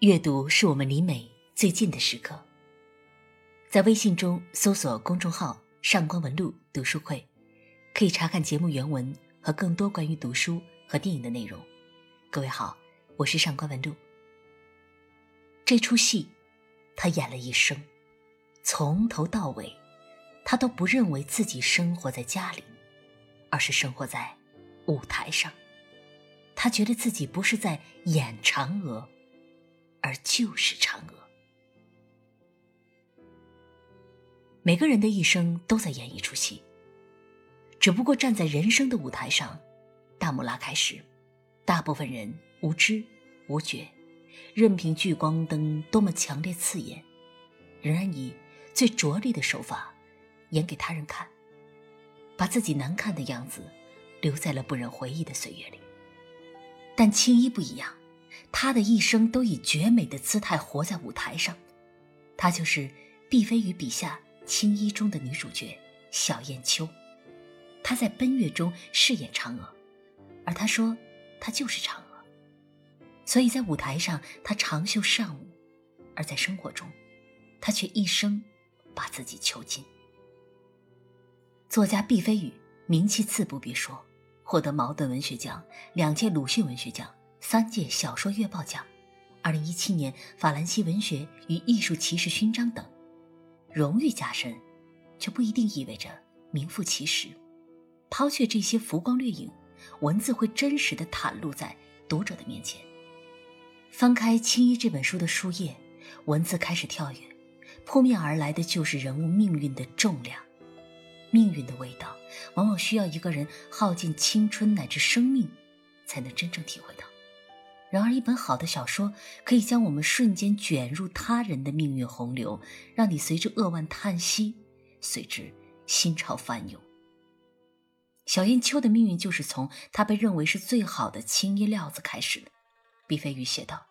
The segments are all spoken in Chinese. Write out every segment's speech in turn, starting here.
阅读是我们离美最近的时刻。在微信中搜索公众号“上官文露读书会”，可以查看节目原文和更多关于读书和电影的内容。各位好，我是上官文露。这出戏，他演了一生，从头到尾，他都不认为自己生活在家里，而是生活在舞台上。他觉得自己不是在演嫦娥，而就是嫦娥。每个人的一生都在演一出戏，只不过站在人生的舞台上，大幕拉开时，大部分人无知无觉。任凭聚光灯多么强烈刺眼，仍然以最拙劣的手法演给他人看，把自己难看的样子留在了不忍回忆的岁月里。但青衣不一样，她的一生都以绝美的姿态活在舞台上，她就是毕飞宇笔下青衣中的女主角小燕秋。她在奔月中饰演嫦娥，而她说她就是嫦娥。所以在舞台上，她长袖善舞；而在生活中，她却一生把自己囚禁。作家毕飞宇名气自不必说，获得茅盾文学奖、两届鲁迅文学奖、三届小说月报奖、二零一七年法兰西文学与艺术骑士勋章等，荣誉加身，却不一定意味着名副其实。抛却这些浮光掠影，文字会真实的袒露在读者的面前。翻开《青衣》这本书的书页，文字开始跳跃，扑面而来的就是人物命运的重量。命运的味道，往往需要一个人耗尽青春乃至生命，才能真正体会到。然而，一本好的小说可以将我们瞬间卷入他人的命运洪流，让你随之扼腕叹息，随之心潮翻涌。小燕秋的命运就是从她被认为是最好的青衣料子开始的。毕飞宇写道：“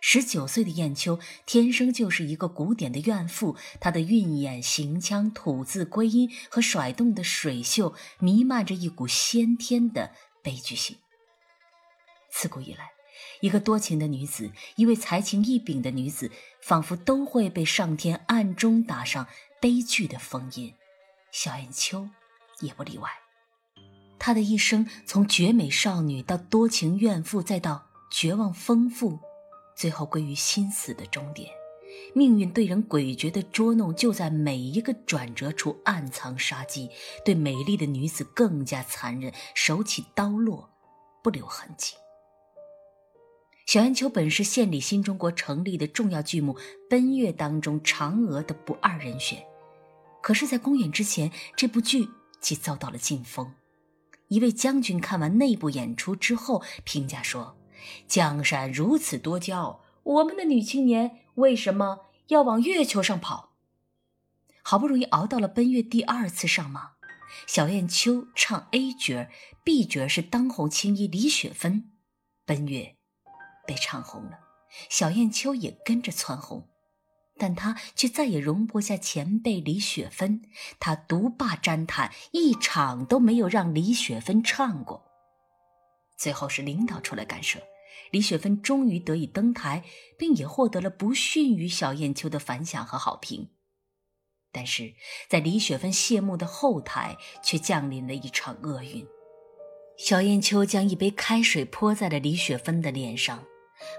十九岁的燕秋天生就是一个古典的怨妇，她的韵眼、行腔、吐字归音和甩动的水袖，弥漫着一股先天的悲剧性。自古以来，一个多情的女子，一位才情异禀的女子，仿佛都会被上天暗中打上悲剧的封印。小燕秋也不例外。她的一生，从绝美少女到多情怨妇，再到……”绝望丰富，最后归于心死的终点。命运对人诡谲的捉弄，就在每一个转折处暗藏杀机。对美丽的女子更加残忍，手起刀落，不留痕迹。小燕秋本是献礼新中国成立的重要剧目《奔月》当中嫦娥的不二人选，可是，在公演之前，这部剧即遭到了禁封。一位将军看完内部演出之后，评价说。江山如此多娇，我们的女青年为什么要往月球上跑？好不容易熬到了奔月第二次上马，小燕秋唱 A 角，B 角是当红青衣李雪芬，奔月被唱红了，小燕秋也跟着蹿红，但她却再也容不下前辈李雪芬，她独霸毡毯，一场都没有让李雪芬唱过。最后是领导出来干涉。李雪芬终于得以登台，并也获得了不逊于小燕秋的反响和好评。但是在李雪芬谢幕的后台，却降临了一场厄运。小燕秋将一杯开水泼在了李雪芬的脸上，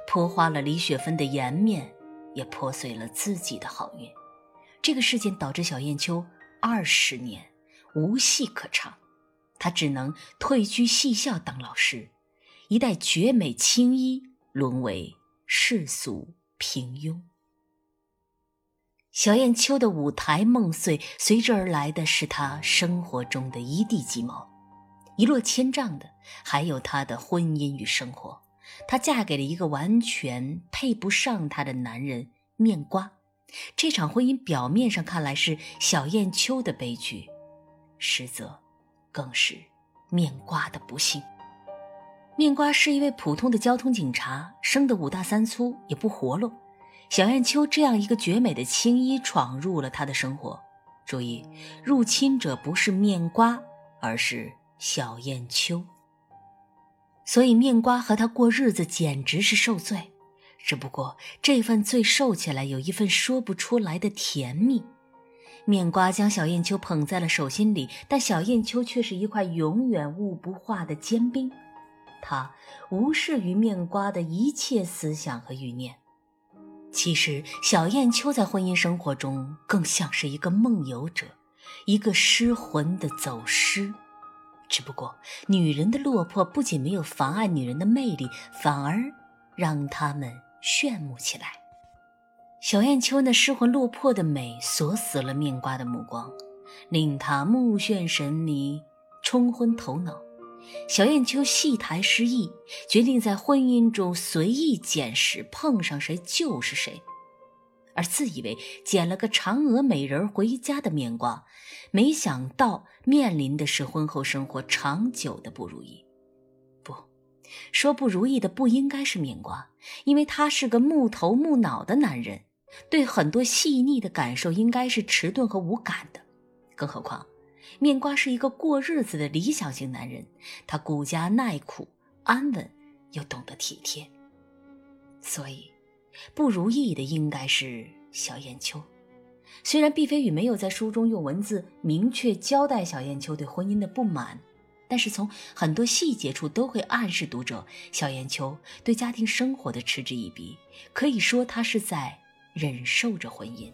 泼花了李雪芬的颜面，也破碎了自己的好运。这个事件导致小燕秋二十年无戏可唱，她只能退居戏校当老师。一代绝美青衣沦为世俗平庸，小燕秋的舞台梦碎，随之而来的是她生活中的一地鸡毛，一落千丈的还有她的婚姻与生活。她嫁给了一个完全配不上她的男人面瓜，这场婚姻表面上看来是小燕秋的悲剧，实则更是面瓜的不幸。面瓜是一位普通的交通警察，生得五大三粗，也不活络。小燕秋这样一个绝美的青衣闯入了他的生活。注意，入侵者不是面瓜，而是小燕秋。所以面瓜和他过日子简直是受罪。只不过这份罪受起来有一份说不出来的甜蜜。面瓜将小燕秋捧在了手心里，但小燕秋却是一块永远捂不化的坚冰，他无视于面瓜的一切思想和欲念。其实，小燕秋在婚姻生活中更像是一个梦游者，一个失魂的走失。只不过，女人的落魄不仅没有妨碍女人的魅力，反而让他们炫目起来。小燕秋那失魂落魄的美锁死了面瓜的目光，令他目眩神迷，冲昏头脑。小燕秋戏台失意，决定在婚姻中随意捡拾，碰上谁就是谁。而自以为捡了个嫦娥美人回家的面瓜，没想到面临的是婚后生活长久的不如意。不，说不如意的不应该是面瓜，因为他是个木头木脑的男人。对很多细腻的感受，应该是迟钝和无感的。更何况，面瓜是一个过日子的理想型男人，他顾家耐苦、安稳，又懂得体贴。所以，不如意的应该是小燕秋。虽然毕飞宇没有在书中用文字明确交代小燕秋对婚姻的不满，但是从很多细节处都会暗示读者，小燕秋对家庭生活的嗤之以鼻。可以说，他是在。忍受着婚姻，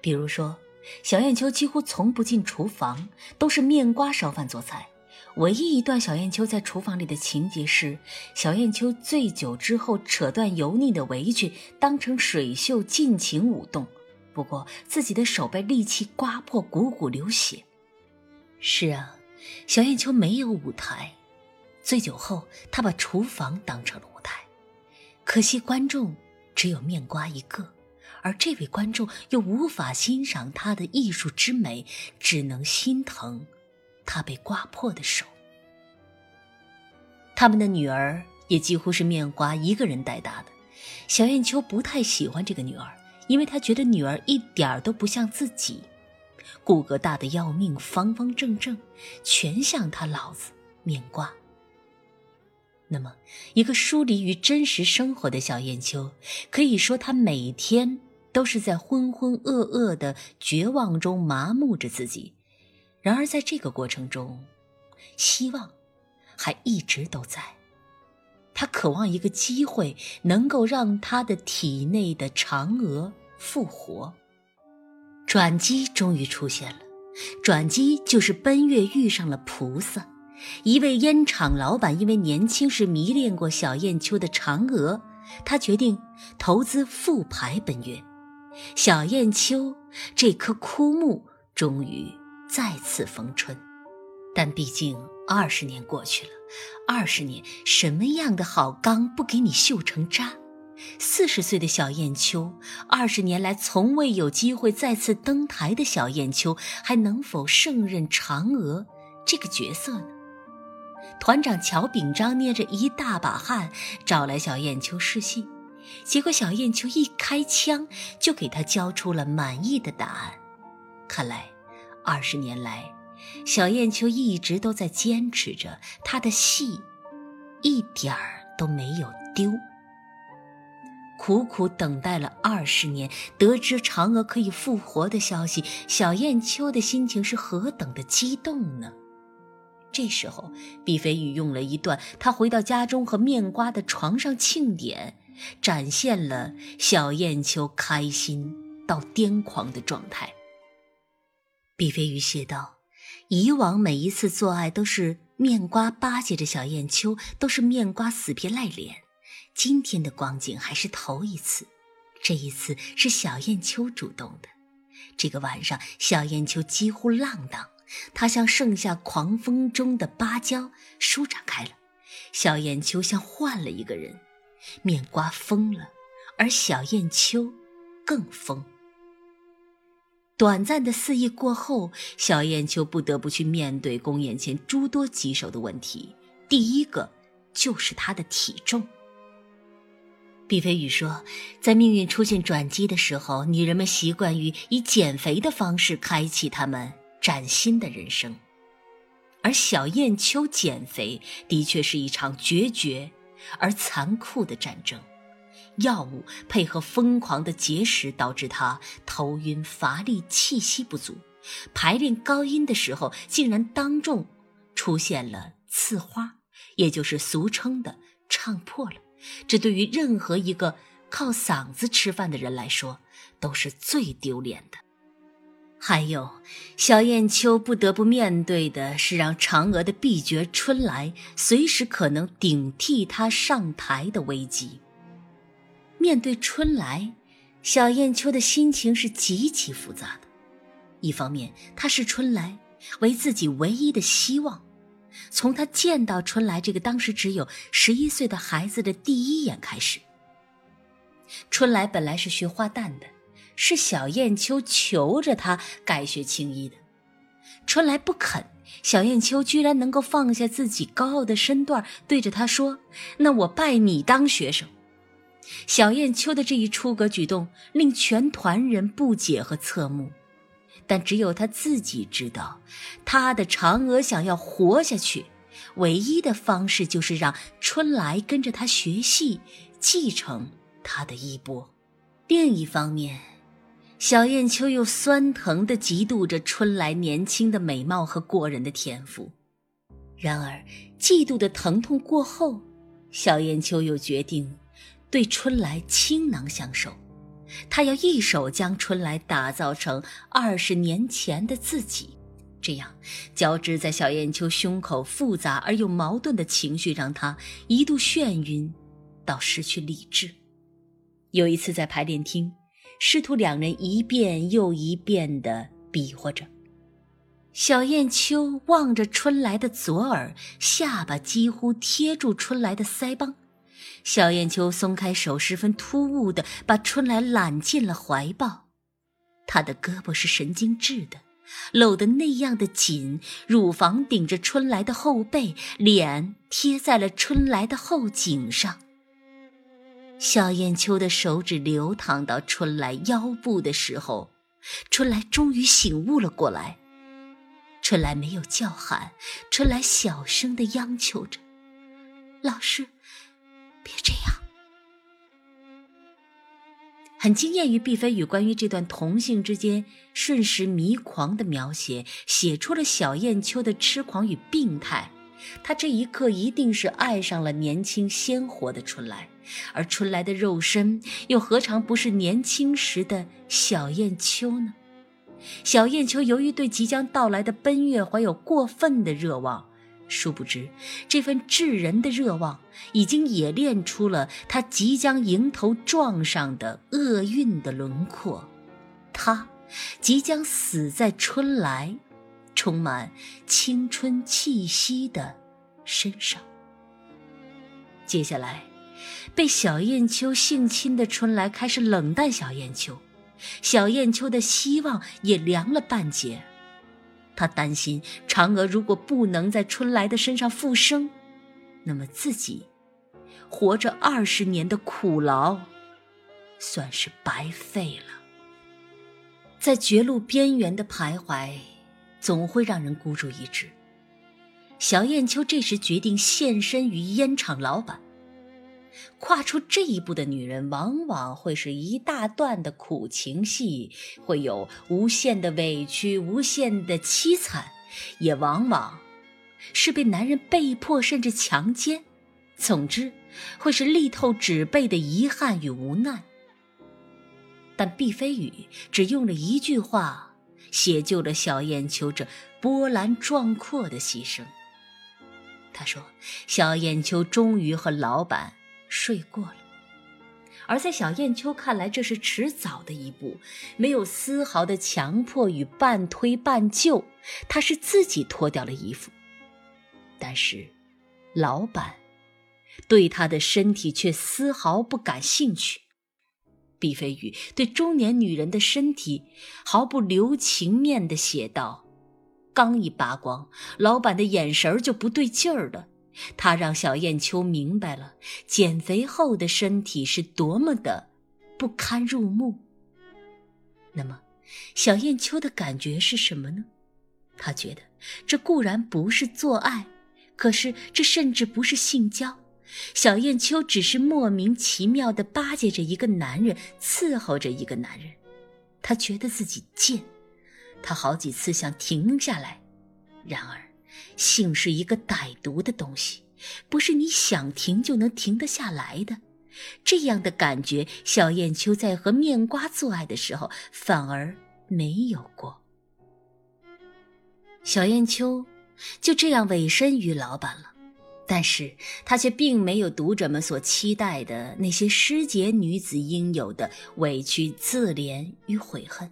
比如说，小燕秋几乎从不进厨房，都是面瓜烧饭做菜。唯一一段小燕秋在厨房里的情节是，小燕秋醉酒之后扯断油腻的围裙，当成水袖尽情舞动。不过自己的手被利器刮破，汩汩流血。是啊，小燕秋没有舞台，醉酒后她把厨房当成了舞台。可惜观众只有面瓜一个。而这位观众又无法欣赏他的艺术之美，只能心疼他被刮破的手。他们的女儿也几乎是面瓜一个人带大的。小燕秋不太喜欢这个女儿，因为她觉得女儿一点儿都不像自己，骨骼大的要命，方方正正，全像他老子面瓜。那么，一个疏离于真实生活的小燕秋，可以说她每天。都是在浑浑噩噩的绝望中麻木着自己，然而在这个过程中，希望还一直都在。他渴望一个机会，能够让他的体内的嫦娥复活。转机终于出现了，转机就是奔月遇上了菩萨。一位烟厂老板因为年轻时迷恋过小燕秋的嫦娥，他决定投资复牌奔月。小燕秋这棵枯木终于再次逢春，但毕竟二十年过去了，二十年什么样的好钢不给你锈成渣？四十岁的小燕秋，二十年来从未有机会再次登台的小燕秋，还能否胜任嫦娥这个角色呢？团长乔秉章捏着一大把汗找来小燕秋试戏。结果，小燕秋一开枪就给他交出了满意的答案。看来，二十年来，小燕秋一直都在坚持着她的戏，一点儿都没有丢。苦苦等待了二十年，得知嫦娥可以复活的消息，小燕秋的心情是何等的激动呢？这时候，毕飞宇用了一段他回到家中和面瓜的床上庆典。展现了小燕秋开心到癫狂的状态。毕飞宇写道：“以往每一次做爱都是面瓜巴结着小燕秋，都是面瓜死皮赖脸。今天的光景还是头一次，这一次是小燕秋主动的。这个晚上，小燕秋几乎浪荡，她像盛夏狂风中的芭蕉，舒展开了。小燕秋像换了一个人。”面瓜疯了，而小燕秋更疯。短暂的肆意过后，小燕秋不得不去面对公演前诸多棘手的问题。第一个就是她的体重。毕飞宇说，在命运出现转机的时候，女人们习惯于以减肥的方式开启他们崭新的人生，而小燕秋减肥的确是一场决绝。而残酷的战争，药物配合疯狂的节食，导致他头晕乏力、气息不足。排练高音的时候，竟然当众出现了刺花，也就是俗称的唱破了。这对于任何一个靠嗓子吃饭的人来说，都是最丢脸的。还有，小燕秋不得不面对的是让嫦娥的婢角春来随时可能顶替她上台的危机。面对春来，小燕秋的心情是极其复杂的。一方面，他是春来为自己唯一的希望。从他见到春来这个当时只有十一岁的孩子的第一眼开始，春来本来是学花旦的，是小燕秋求着他改学青衣的。春来不肯，小燕秋居然能够放下自己高傲的身段，对着他说：“那我拜你当学生。”小燕秋的这一出格举动令全团人不解和侧目。但只有他自己知道，他的嫦娥想要活下去，唯一的方式就是让春来跟着他学戏，继承他的衣钵。另一方面，小燕秋又酸疼地嫉妒着春来年轻的美貌和过人的天赋。然而，嫉妒的疼痛过后，小燕秋又决定对春来倾囊相授。他要一手将春来打造成二十年前的自己，这样交织在小燕秋胸口复杂而又矛盾的情绪，让他一度眩晕，到失去理智。有一次在排练厅，师徒两人一遍又一遍地比划着，小燕秋望着春来的左耳，下巴几乎贴住春来的腮帮。小燕秋松开手，十分突兀地把春来揽进了怀抱。他的胳膊是神经质的，搂得那样的紧，乳房顶着春来的后背，脸贴在了春来的后颈上。小燕秋的手指流淌到春来腰部的时候，春来终于醒悟了过来。春来没有叫喊，春来小声地央求着：“老师。”别这样！很惊艳于毕飞宇关于这段同性之间瞬时迷狂的描写，写出了小燕秋的痴狂与病态。他这一刻一定是爱上了年轻鲜活的春来，而春来的肉身又何尝不是年轻时的小燕秋呢？小燕秋由于对即将到来的奔月怀有过分的热望。殊不知，这份炙人的热望已经冶炼出了他即将迎头撞上的厄运的轮廓。他即将死在春来充满青春气息的身上。接下来，被小燕秋性侵的春来开始冷淡小燕秋，小燕秋的希望也凉了半截。他担心嫦娥如果不能在春来的身上复生，那么自己活着二十年的苦劳算是白费了。在绝路边缘的徘徊，总会让人孤注一掷。小燕秋这时决定献身于烟厂老板。跨出这一步的女人，往往会是一大段的苦情戏，会有无限的委屈、无限的凄惨，也往往是被男人被迫甚至强奸。总之，会是力透纸背的遗憾与无奈。但毕飞宇只用了一句话，写就了小燕秋这波澜壮阔的牺牲。他说：“小燕秋终于和老板。”睡过了，而在小燕秋看来，这是迟早的一步，没有丝毫的强迫与半推半就，他是自己脱掉了衣服。但是，老板对他的身体却丝毫不感兴趣。毕飞宇对中年女人的身体毫不留情面地写道：“刚一扒光，老板的眼神就不对劲儿了。”他让小燕秋明白了减肥后的身体是多么的不堪入目。那么，小燕秋的感觉是什么呢？他觉得这固然不是做爱，可是这甚至不是性交，小燕秋只是莫名其妙地巴结着一个男人，伺候着一个男人。她觉得自己贱，她好几次想停下来，然而，性是一个歹毒的东西，不是你想停就能停得下来的。这样的感觉，小燕秋在和面瓜做爱的时候反而没有过。小燕秋就这样委身于老板了。但是她却并没有读者们所期待的那些失节女子应有的委屈、自怜与悔恨。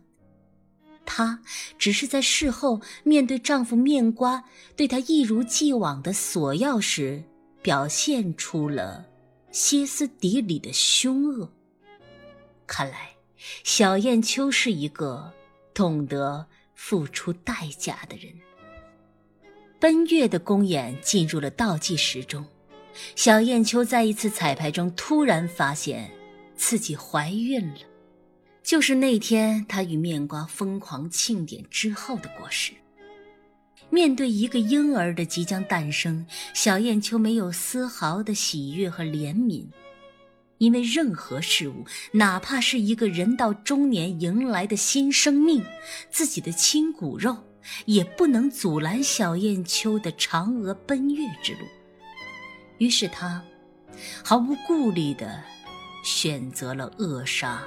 她只是在事后面对丈夫面瓜对她一如既往的索要时，表现出了歇斯底里的凶恶。看来，小燕秋是一个懂得付出代价的人。奔月的公演进入了倒计时中，小燕秋在一次彩排中突然发现自己怀孕了，就是那天他与面瓜疯狂庆典之后的果实。面对一个婴儿的即将诞生，小燕秋没有丝毫的喜悦和怜悯，因为任何事物，哪怕是一个人到中年迎来的新生命，自己的亲骨肉。也不能阻拦小燕秋的嫦娥奔月之路。于是他毫无顾虑地选择了扼杀，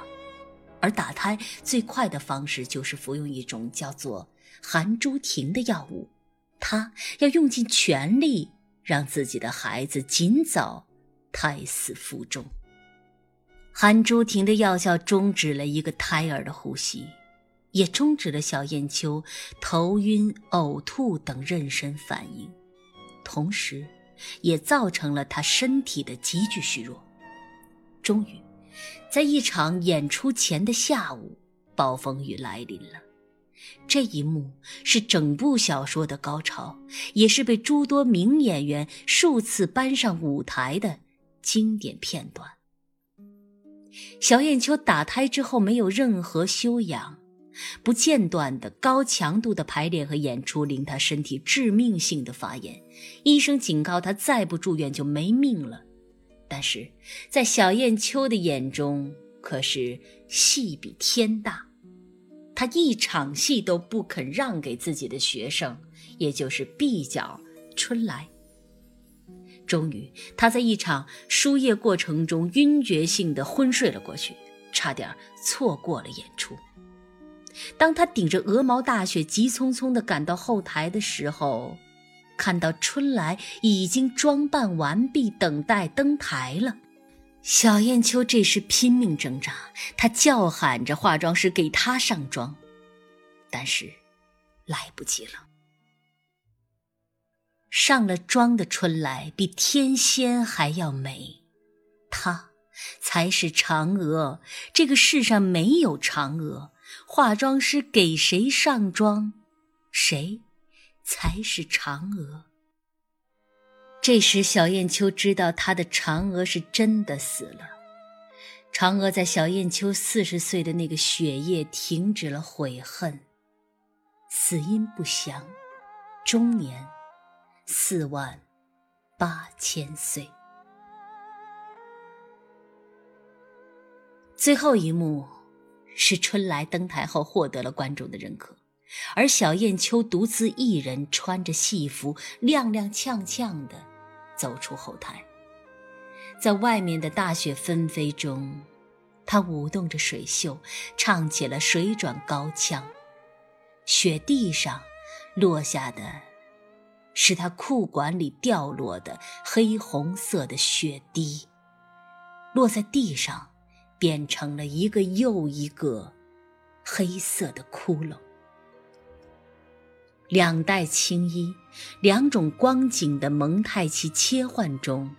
而打胎最快的方式就是服用一种叫做含珠婷的药物。他要用尽全力让自己的孩子尽早胎死腹中。含珠婷的药效终止了一个胎儿的呼吸。也终止了小燕秋头晕、呕吐等妊娠反应，同时，也造成了她身体的急剧虚弱。终于，在一场演出前的下午，暴风雨来临了。这一幕是整部小说的高潮，也是被诸多名演员数次搬上舞台的经典片段。小燕秋打胎之后没有任何休养。不间断的高强度的排练和演出，令他身体致命性的发炎。医生警告他，再不住院就没命了。但是在小燕秋的眼中，可是戏比天大。他一场戏都不肯让给自己的学生，也就是毕角春来。终于，他在一场输液过程中晕厥性的昏睡了过去，差点错过了演出。当他顶着鹅毛大雪急匆匆地赶到后台的时候，看到春来已经装扮完毕，等待登台了。小燕秋这时拼命挣扎，她叫喊着化妆师给她上妆，但是来不及了。上了妆的春来比天仙还要美，她才是嫦娥。这个世上没有嫦娥。化妆师给谁上妆，谁才是嫦娥。这时，小燕秋知道她的嫦娥是真的死了。嫦娥在小燕秋四十岁的那个雪夜停止了悔恨，死因不详，终年四万八千岁。最后一幕。是春来登台后获得了观众的认可，而小燕秋独自一人穿着戏服，踉踉跄跄地走出后台。在外面的大雪纷飞中，她舞动着水袖，唱起了水转高腔。雪地上落下的，是她裤管里掉落的黑红色的雪滴，落在地上。变成了一个又一个黑色的窟窿。两代青衣，两种光景的蒙太奇切换中，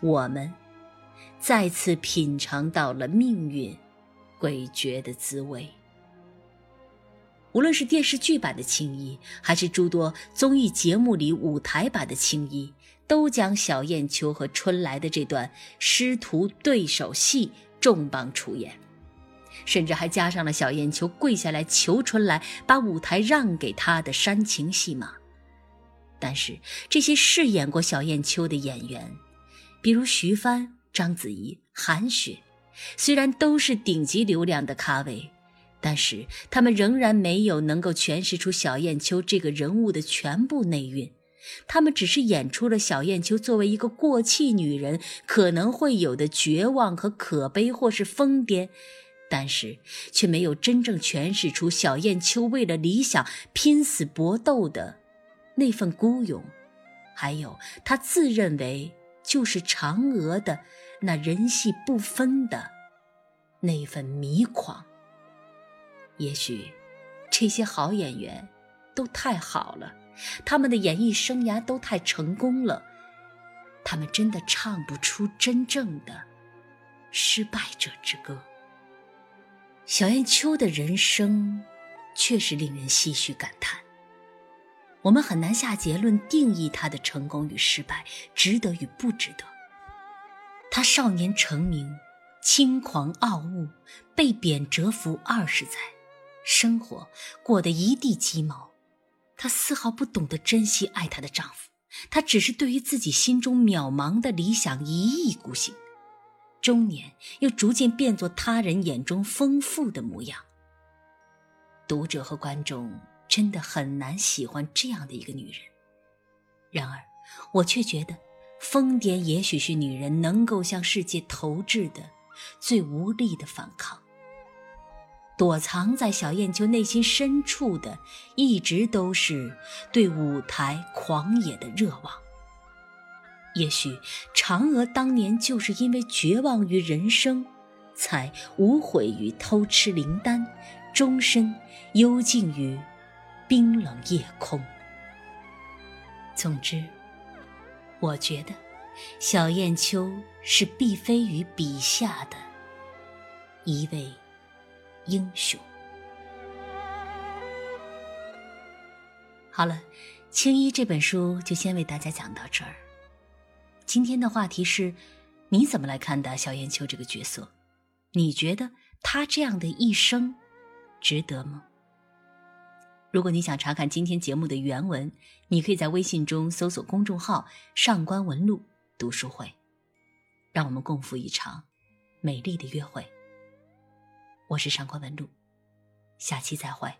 我们再次品尝到了命运诡谲的滋味。无论是电视剧版的青衣，还是诸多综艺节目里舞台版的青衣，都将小燕秋和春来的这段师徒对手戏。重磅出演，甚至还加上了小燕秋跪下来求春来把舞台让给他的煽情戏码。但是这些饰演过小燕秋的演员，比如徐帆、章子怡、韩雪，虽然都是顶级流量的咖位，但是他们仍然没有能够诠释出小燕秋这个人物的全部内蕴。他们只是演出了小燕秋作为一个过气女人可能会有的绝望和可悲，或是疯癫，但是却没有真正诠释出小燕秋为了理想拼死搏斗的那份孤勇，还有他自认为就是嫦娥的那人戏不分的那份迷狂。也许，这些好演员都太好了。他们的演艺生涯都太成功了，他们真的唱不出真正的失败者之歌。小燕秋的人生确实令人唏嘘感叹。我们很难下结论定义他的成功与失败，值得与不值得。他少年成名，轻狂傲物，被贬谪伏二十载，生活过得一地鸡毛。她丝毫不懂得珍惜爱她的丈夫，她只是对于自己心中渺茫的理想一意孤行，中年又逐渐变作他人眼中丰富的模样。读者和观众真的很难喜欢这样的一个女人，然而我却觉得，疯癫也许是女人能够向世界投掷的最无力的反抗。躲藏在小燕秋内心深处的，一直都是对舞台狂野的热望。也许嫦娥当年就是因为绝望于人生，才无悔于偷吃灵丹，终身幽静于冰冷夜空。总之，我觉得小燕秋是毕飞宇笔下的一位。英雄。好了，青衣这本书就先为大家讲到这儿。今天的话题是：你怎么来看待小燕秋这个角色？你觉得他这样的一生值得吗？如果你想查看今天节目的原文，你可以在微信中搜索公众号“上官文录读书会”，让我们共赴一场美丽的约会。我是上官文露，下期再会。